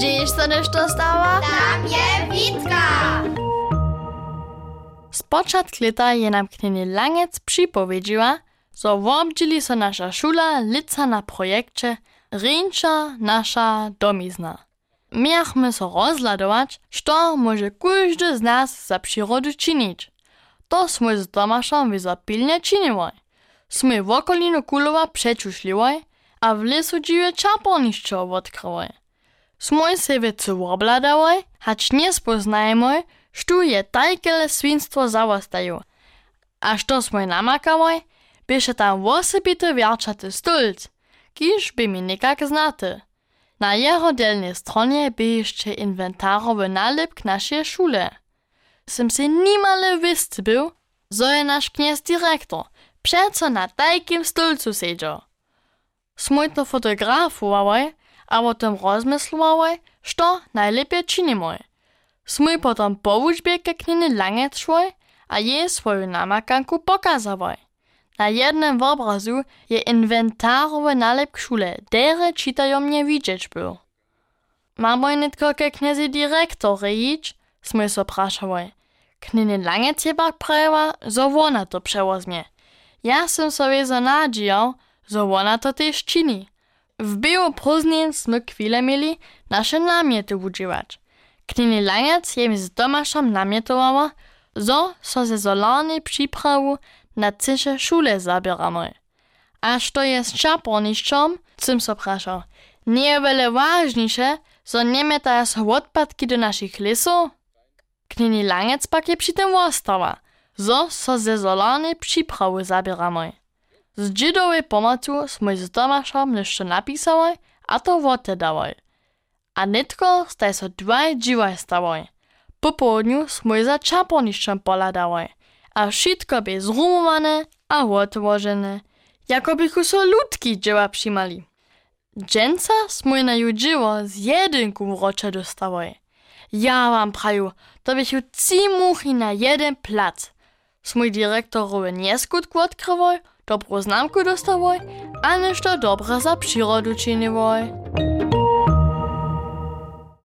Gdzieś to nešto stała? Tam je Witka! Spočatk leta je nam knjeni Langec připowiedziła, zo wobdzili so nasza szula lica na projekcie Ręcza nasza domizna. Miachmy so rozladować, što może każdy z nas za przyrodu czynić. To sme z Tomaszem wyzapilnie czynili. Sme w okolinu Kulowa przeczuszliły, a w lesu dziwie czaporniszczo odkryły. Sme se wiece obladały, hacz nie spoznajmy, što je tajkele swinstwo zawostają. A što sme namakały, bieše tam wosebity wiarczaty stulc, kiż by mi nikak znaty. Na jeho delnej stronie by jeszcze inwentarowy nalip naszej szule. Sem se nimale wist był, zo je nasz kniez dyrektor, przeco na tajkim stulcu siedział. Smutno fotografowały, a o tym rozmyslowały, što najlepiej czynimy. Smy potom po wuczbie ke kniny lange szły, a jej swoją namakanku pokazały. Na jednym obrazu je inwentarowy nalep szule, dere czytają mnie widzieć był. Mamy nitko ke kniezi dyrektory iść? Smy so praszały. Kniny lange ciebak prawa, zo ona to przewozmie. Ja sam sobie zanadzijał, zo ona to też czyni. W biu prózdnin smy chwilę mieli nasze namiety używać. Kniny langec je mi z Tomaszem namietowało, zo so ze solarnej przyprawu na cysze szule zabieramy. A to jest czaporniszczom, cym so praszał, nie wiele ważniejsze, zo nie mietają so odpadki do naszych lesów? Knini langec pak je przy tym ostała, zo so ze solarnej przyprawy zabieramy. Z dzidowej pomocy z Tomaszem jeszcze napisały, a to wote dały. A nitko staj so dwaj dziwaj stały. Po południu sme za czaporniszczem poladały a wszystko by zrumowane a odłożone, jakoby so ludki dzieła przymali. Dżęca smój na dzieło z jedynku dostały. Ja wam praju, to bych trzy muchy na jeden plac. Smój dyrektorowy nieskutku odkrywał, Dobrú známku dostovoj a nešto dobré za přírodu činivoj.